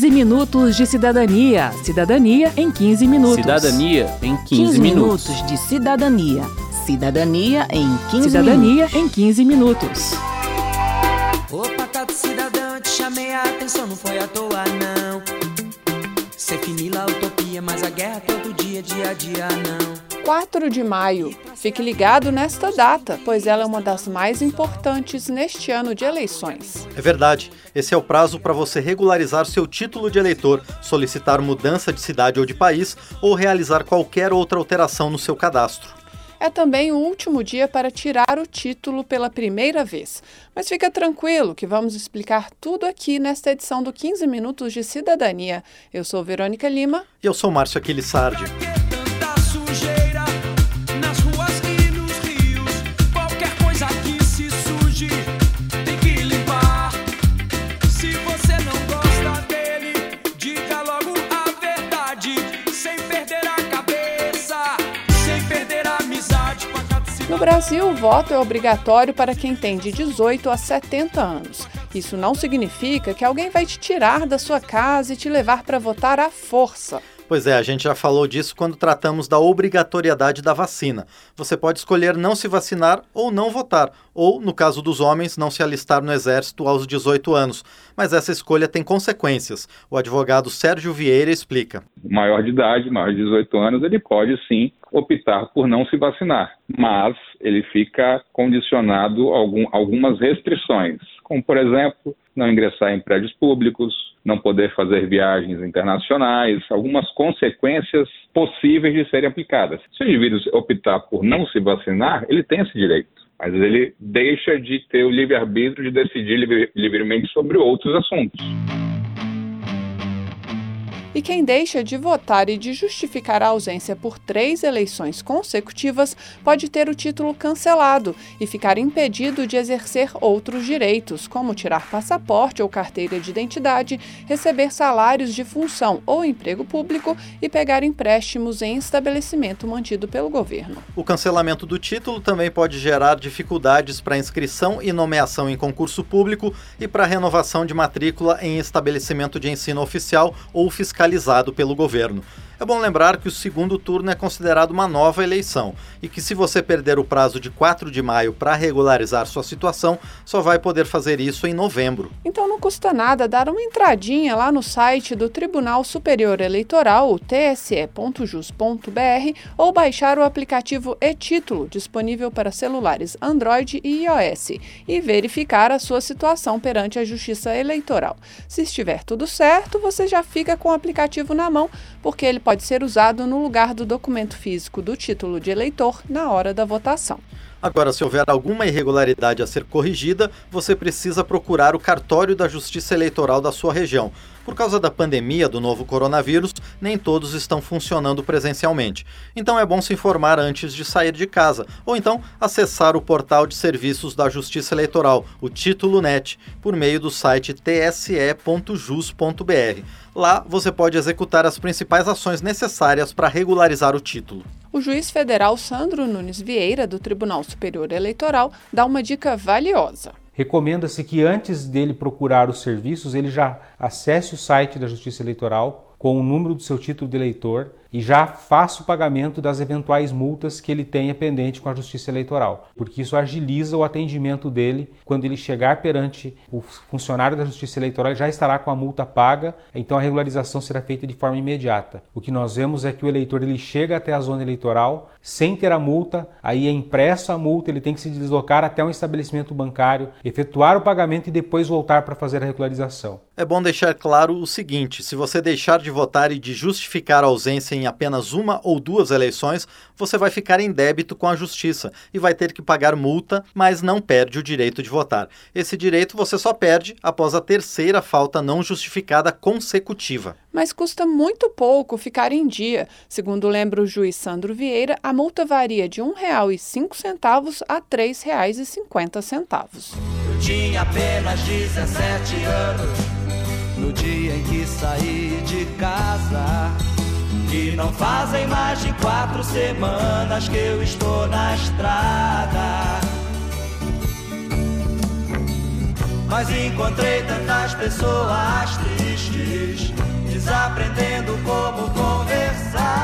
15 minutos de cidadania. Cidadania em 15 minutos. Cidadania em 15, 15 minutos. minutos de cidadania. Cidadania em 15 Cidadania minutos. em 15 minutos. Opa, tá do cidadão, te chamei a atenção, não foi à toa não. Cê finila a utopia, mas a guerra todo dia, dia a dia não. 4 de maio. Fique ligado nesta data, pois ela é uma das mais importantes neste ano de eleições. É verdade. Esse é o prazo para você regularizar seu título de eleitor, solicitar mudança de cidade ou de país ou realizar qualquer outra alteração no seu cadastro. É também o último dia para tirar o título pela primeira vez. Mas fica tranquilo que vamos explicar tudo aqui nesta edição do 15 Minutos de Cidadania. Eu sou Verônica Lima. E eu sou Márcio Aquilissardi. Tanta Brasil, o voto é obrigatório para quem tem de 18 a 70 anos. Isso não significa que alguém vai te tirar da sua casa e te levar para votar à força. Pois é, a gente já falou disso quando tratamos da obrigatoriedade da vacina. Você pode escolher não se vacinar ou não votar, ou, no caso dos homens, não se alistar no exército aos 18 anos. Mas essa escolha tem consequências. O advogado Sérgio Vieira explica. maior de idade, maior de 18 anos, ele pode sim optar por não se vacinar, mas ele fica condicionado a algum, algumas restrições, como por exemplo, não ingressar em prédios públicos, não poder fazer viagens internacionais, algumas consequências possíveis de serem aplicadas. Se o indivíduo optar por não se vacinar, ele tem esse direito. Mas ele deixa de ter o livre-arbítrio de decidir livre- livremente sobre outros assuntos. E quem deixa de votar e de justificar a ausência por três eleições consecutivas pode ter o título cancelado e ficar impedido de exercer outros direitos, como tirar passaporte ou carteira de identidade, receber salários de função ou emprego público e pegar empréstimos em estabelecimento mantido pelo governo. O cancelamento do título também pode gerar dificuldades para inscrição e nomeação em concurso público e para renovação de matrícula em estabelecimento de ensino oficial ou fiscalizado pelo governo. É bom lembrar que o segundo turno é considerado uma nova eleição e que, se você perder o prazo de 4 de maio para regularizar sua situação, só vai poder fazer isso em novembro. Então não custa nada dar uma entradinha lá no site do Tribunal Superior Eleitoral, o tse.jus.br, ou baixar o aplicativo e-Título, disponível para celulares Android e iOS, e verificar a sua situação perante a Justiça Eleitoral. Se estiver tudo certo, você já fica com o aplicativo na mão, porque ele pode ser usado no lugar do documento físico do título de eleitor na hora da votação. Agora, se houver alguma irregularidade a ser corrigida, você precisa procurar o cartório da Justiça Eleitoral da sua região. Por causa da pandemia do novo coronavírus, nem todos estão funcionando presencialmente. Então é bom se informar antes de sair de casa, ou então acessar o portal de serviços da Justiça Eleitoral, o Título Net, por meio do site tse.jus.br. Lá você pode executar as principais ações necessárias para regularizar o título. O juiz federal Sandro Nunes Vieira, do Tribunal Superior Eleitoral, dá uma dica valiosa. Recomenda-se que antes dele procurar os serviços, ele já acesse o site da Justiça Eleitoral com o número do seu título de eleitor e já faça o pagamento das eventuais multas que ele tenha pendente com a Justiça Eleitoral, porque isso agiliza o atendimento dele quando ele chegar perante o funcionário da Justiça Eleitoral, ele já estará com a multa paga, então a regularização será feita de forma imediata. O que nós vemos é que o eleitor ele chega até a zona eleitoral sem ter a multa, aí é impresso a multa, ele tem que se deslocar até um estabelecimento bancário, efetuar o pagamento e depois voltar para fazer a regularização. É bom deixar claro o seguinte: se você deixar de votar e de justificar a ausência em apenas uma ou duas eleições, você vai ficar em débito com a justiça e vai ter que pagar multa, mas não perde o direito de votar. Esse direito você só perde após a terceira falta não justificada consecutiva. Mas custa muito pouco ficar em dia. Segundo lembra o juiz Sandro Vieira, a multa varia de R$ 1,05 a R$ 3,50. Eu tinha apenas 17 anos no dia em que saí de casa. E não fazem mais de quatro semanas que eu estou na estrada. Mas encontrei tantas pessoas tristes desaprendendo como conversar.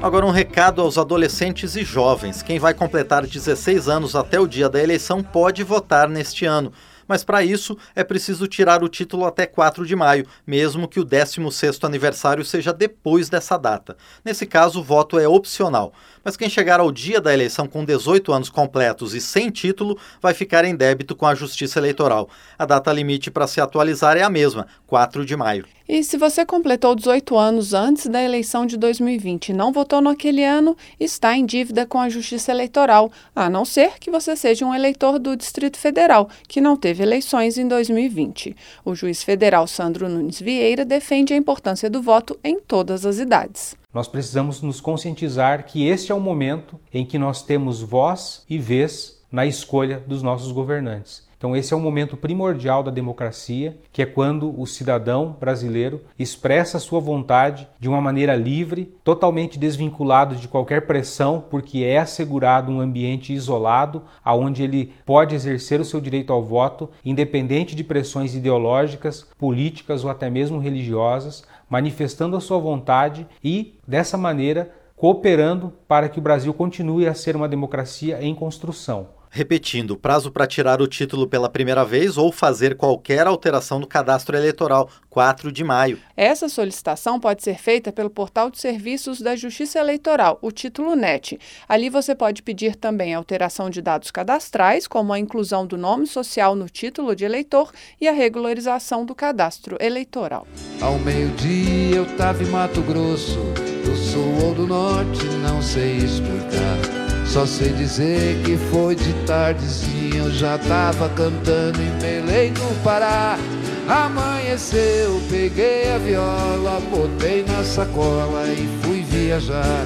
Agora um recado aos adolescentes e jovens. Quem vai completar 16 anos até o dia da eleição pode votar neste ano mas para isso é preciso tirar o título até 4 de maio, mesmo que o 16º aniversário seja depois dessa data. Nesse caso, o voto é opcional, mas quem chegar ao dia da eleição com 18 anos completos e sem título vai ficar em débito com a Justiça Eleitoral. A data limite para se atualizar é a mesma, 4 de maio. E se você completou 18 anos antes da eleição de 2020 e não votou naquele ano, está em dívida com a Justiça Eleitoral, a não ser que você seja um eleitor do Distrito Federal, que não teve eleições em 2020. O juiz federal Sandro Nunes Vieira defende a importância do voto em todas as idades. Nós precisamos nos conscientizar que este é o momento em que nós temos voz e vez na escolha dos nossos governantes. Então, esse é o momento primordial da democracia, que é quando o cidadão brasileiro expressa sua vontade de uma maneira livre, totalmente desvinculado de qualquer pressão, porque é assegurado um ambiente isolado, aonde ele pode exercer o seu direito ao voto, independente de pressões ideológicas, políticas ou até mesmo religiosas, manifestando a sua vontade e, dessa maneira, cooperando para que o Brasil continue a ser uma democracia em construção. Repetindo, prazo para tirar o título pela primeira vez ou fazer qualquer alteração no cadastro eleitoral, 4 de maio. Essa solicitação pode ser feita pelo portal de serviços da Justiça Eleitoral, o Título NET. Ali você pode pedir também alteração de dados cadastrais, como a inclusão do nome social no título de eleitor e a regularização do cadastro eleitoral. Ao meio-dia eu tava em Mato Grosso, do sul ou do norte, não sei explicar. Só sei dizer que foi de tardezinha, eu já tava cantando em Belém no Pará. Amanheceu, peguei a viola, botei na sacola e fui viajar.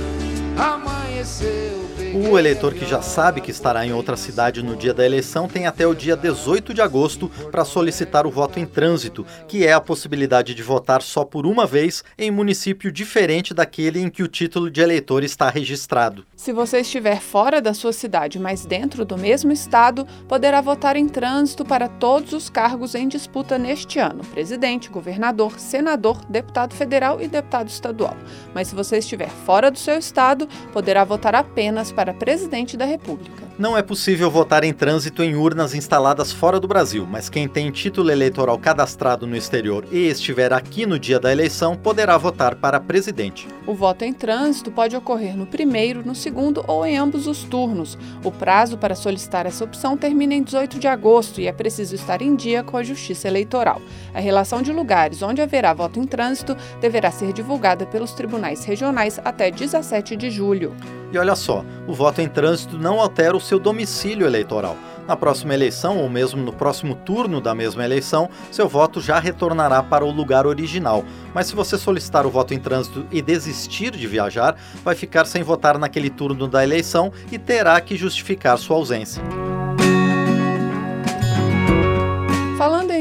Amanheceu. O eleitor que já sabe que estará em outra cidade no dia da eleição tem até o dia 18 de agosto para solicitar o voto em trânsito, que é a possibilidade de votar só por uma vez em município diferente daquele em que o título de eleitor está registrado. Se você estiver fora da sua cidade, mas dentro do mesmo estado, poderá votar em trânsito para todos os cargos em disputa neste ano: presidente, governador, senador, deputado federal e deputado estadual. Mas se você estiver fora do seu estado, poderá votar apenas para presidente da República. Não é possível votar em trânsito em urnas instaladas fora do Brasil, mas quem tem título eleitoral cadastrado no exterior e estiver aqui no dia da eleição poderá votar para presidente. O voto em trânsito pode ocorrer no primeiro, no segundo ou em ambos os turnos. O prazo para solicitar essa opção termina em 18 de agosto e é preciso estar em dia com a Justiça Eleitoral. A relação de lugares onde haverá voto em trânsito deverá ser divulgada pelos tribunais regionais até 17 de julho. E olha só, o voto em trânsito não altera o seu domicílio eleitoral. Na próxima eleição, ou mesmo no próximo turno da mesma eleição, seu voto já retornará para o lugar original. Mas se você solicitar o voto em trânsito e desistir de viajar, vai ficar sem votar naquele turno da eleição e terá que justificar sua ausência.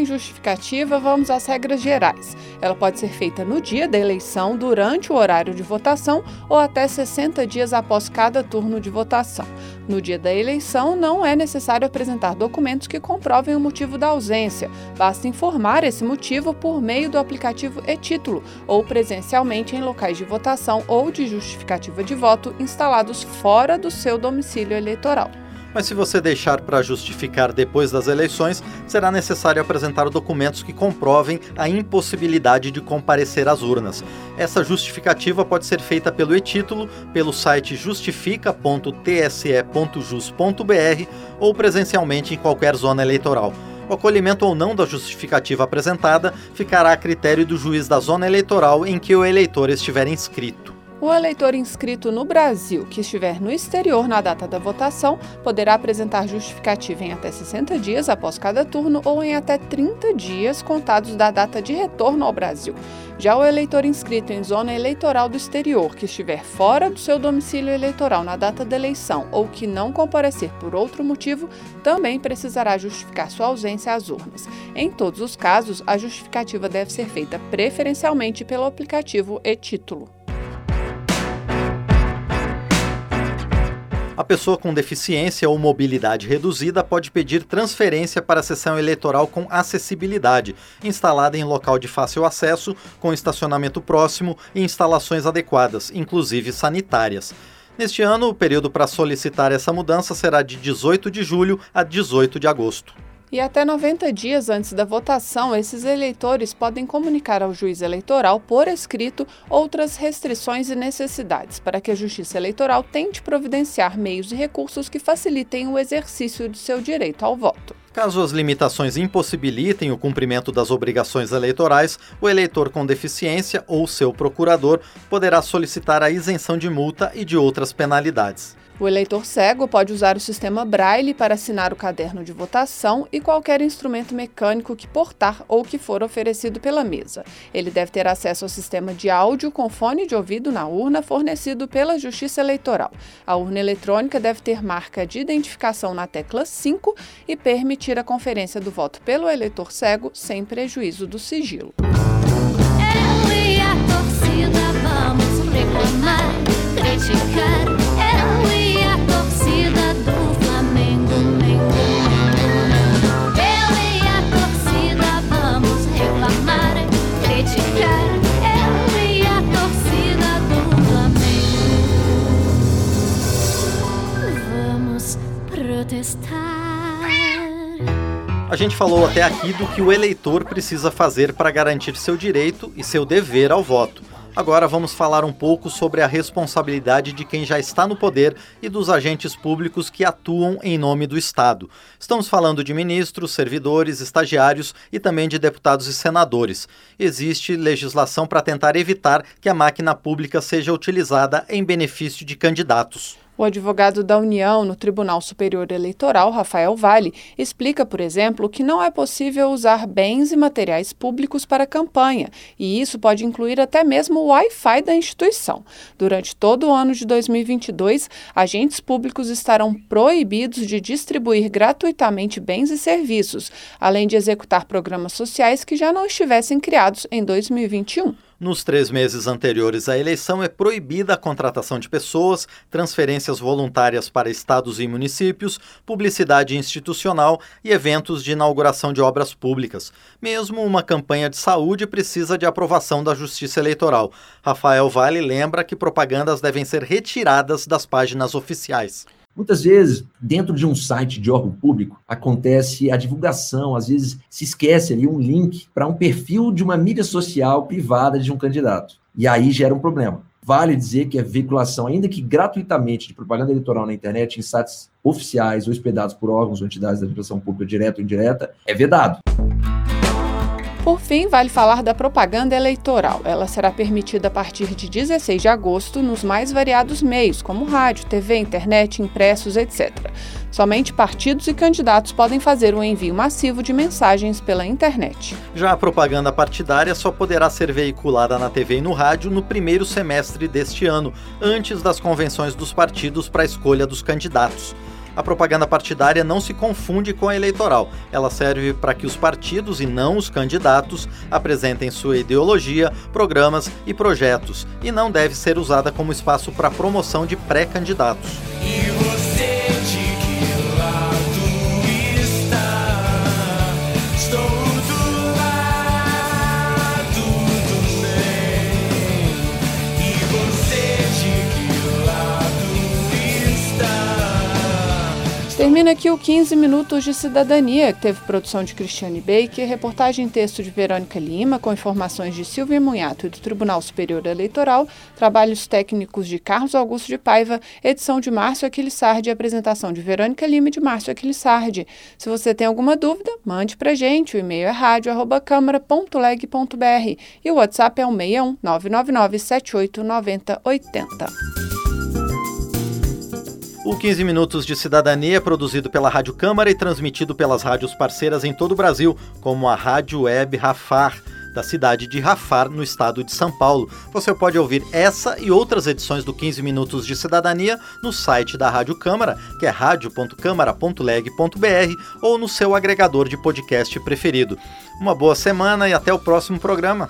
Falando em justificativa, vamos às regras gerais. Ela pode ser feita no dia da eleição, durante o horário de votação ou até 60 dias após cada turno de votação. No dia da eleição, não é necessário apresentar documentos que comprovem o motivo da ausência. Basta informar esse motivo por meio do aplicativo e-título ou presencialmente em locais de votação ou de justificativa de voto instalados fora do seu domicílio eleitoral mas se você deixar para justificar depois das eleições, será necessário apresentar documentos que comprovem a impossibilidade de comparecer às urnas. Essa justificativa pode ser feita pelo e-título, pelo site justifica.tse.jus.br ou presencialmente em qualquer zona eleitoral. O acolhimento ou não da justificativa apresentada ficará a critério do juiz da zona eleitoral em que o eleitor estiver inscrito. O eleitor inscrito no Brasil que estiver no exterior na data da votação poderá apresentar justificativa em até 60 dias após cada turno ou em até 30 dias contados da data de retorno ao Brasil. Já o eleitor inscrito em zona eleitoral do exterior que estiver fora do seu domicílio eleitoral na data da eleição ou que não comparecer por outro motivo também precisará justificar sua ausência às urnas. Em todos os casos, a justificativa deve ser feita preferencialmente pelo aplicativo e-título. A pessoa com deficiência ou mobilidade reduzida pode pedir transferência para a sessão eleitoral com acessibilidade, instalada em local de fácil acesso, com estacionamento próximo e instalações adequadas, inclusive sanitárias. Neste ano, o período para solicitar essa mudança será de 18 de julho a 18 de agosto. E até 90 dias antes da votação, esses eleitores podem comunicar ao juiz eleitoral, por escrito, outras restrições e necessidades, para que a Justiça Eleitoral tente providenciar meios e recursos que facilitem o exercício de seu direito ao voto. Caso as limitações impossibilitem o cumprimento das obrigações eleitorais, o eleitor com deficiência ou seu procurador poderá solicitar a isenção de multa e de outras penalidades. O eleitor cego pode usar o sistema Braille para assinar o caderno de votação e qualquer instrumento mecânico que portar ou que for oferecido pela mesa. Ele deve ter acesso ao sistema de áudio com fone de ouvido na urna fornecido pela Justiça Eleitoral. A urna eletrônica deve ter marca de identificação na tecla 5 e permitir a conferência do voto pelo eleitor cego sem prejuízo do sigilo. Eu e a torcida vamos reclamar, criticar. Gente falou até aqui do que o eleitor precisa fazer para garantir seu direito e seu dever ao voto. Agora vamos falar um pouco sobre a responsabilidade de quem já está no poder e dos agentes públicos que atuam em nome do Estado. Estamos falando de ministros, servidores, estagiários e também de deputados e senadores. Existe legislação para tentar evitar que a máquina pública seja utilizada em benefício de candidatos. O advogado da União no Tribunal Superior Eleitoral, Rafael Vale, explica, por exemplo, que não é possível usar bens e materiais públicos para campanha, e isso pode incluir até mesmo o Wi-Fi da instituição. Durante todo o ano de 2022, agentes públicos estarão proibidos de distribuir gratuitamente bens e serviços, além de executar programas sociais que já não estivessem criados em 2021. Nos três meses anteriores à eleição, é proibida a contratação de pessoas, transferências voluntárias para estados e municípios, publicidade institucional e eventos de inauguração de obras públicas. Mesmo uma campanha de saúde precisa de aprovação da Justiça Eleitoral. Rafael Vale lembra que propagandas devem ser retiradas das páginas oficiais. Muitas vezes, dentro de um site de órgão público, acontece a divulgação, às vezes se esquece ali um link para um perfil de uma mídia social privada de um candidato. E aí gera um problema. Vale dizer que a veiculação, ainda que gratuitamente, de propaganda eleitoral na internet em sites oficiais ou hospedados por órgãos ou entidades da administração pública direta ou indireta, é vedado. Por fim, vale falar da propaganda eleitoral. Ela será permitida a partir de 16 de agosto nos mais variados meios, como rádio, TV, internet, impressos, etc. Somente partidos e candidatos podem fazer o envio massivo de mensagens pela internet. Já a propaganda partidária só poderá ser veiculada na TV e no rádio no primeiro semestre deste ano, antes das convenções dos partidos para a escolha dos candidatos a propaganda partidária não se confunde com a eleitoral. Ela serve para que os partidos e não os candidatos apresentem sua ideologia, programas e projetos, e não deve ser usada como espaço para promoção de pré-candidatos. Termina aqui o 15 Minutos de Cidadania, que teve produção de Cristiane Baker, reportagem e texto de Verônica Lima, com informações de Silvia Munhato e do Tribunal Superior Eleitoral, trabalhos técnicos de Carlos Augusto de Paiva, edição de Márcio Aquilissardi e apresentação de Verônica Lima e de Márcio Aquilissardi. Se você tem alguma dúvida, mande pra gente. O e-mail é rádio.câmara.leg.br e o WhatsApp é o 61 999 78 90 80. O 15 Minutos de Cidadania é produzido pela Rádio Câmara e transmitido pelas rádios parceiras em todo o Brasil, como a Rádio Web Rafar, da cidade de Rafar, no estado de São Paulo. Você pode ouvir essa e outras edições do 15 Minutos de Cidadania no site da Rádio Câmara, que é radio.câmara.leg.br ou no seu agregador de podcast preferido. Uma boa semana e até o próximo programa.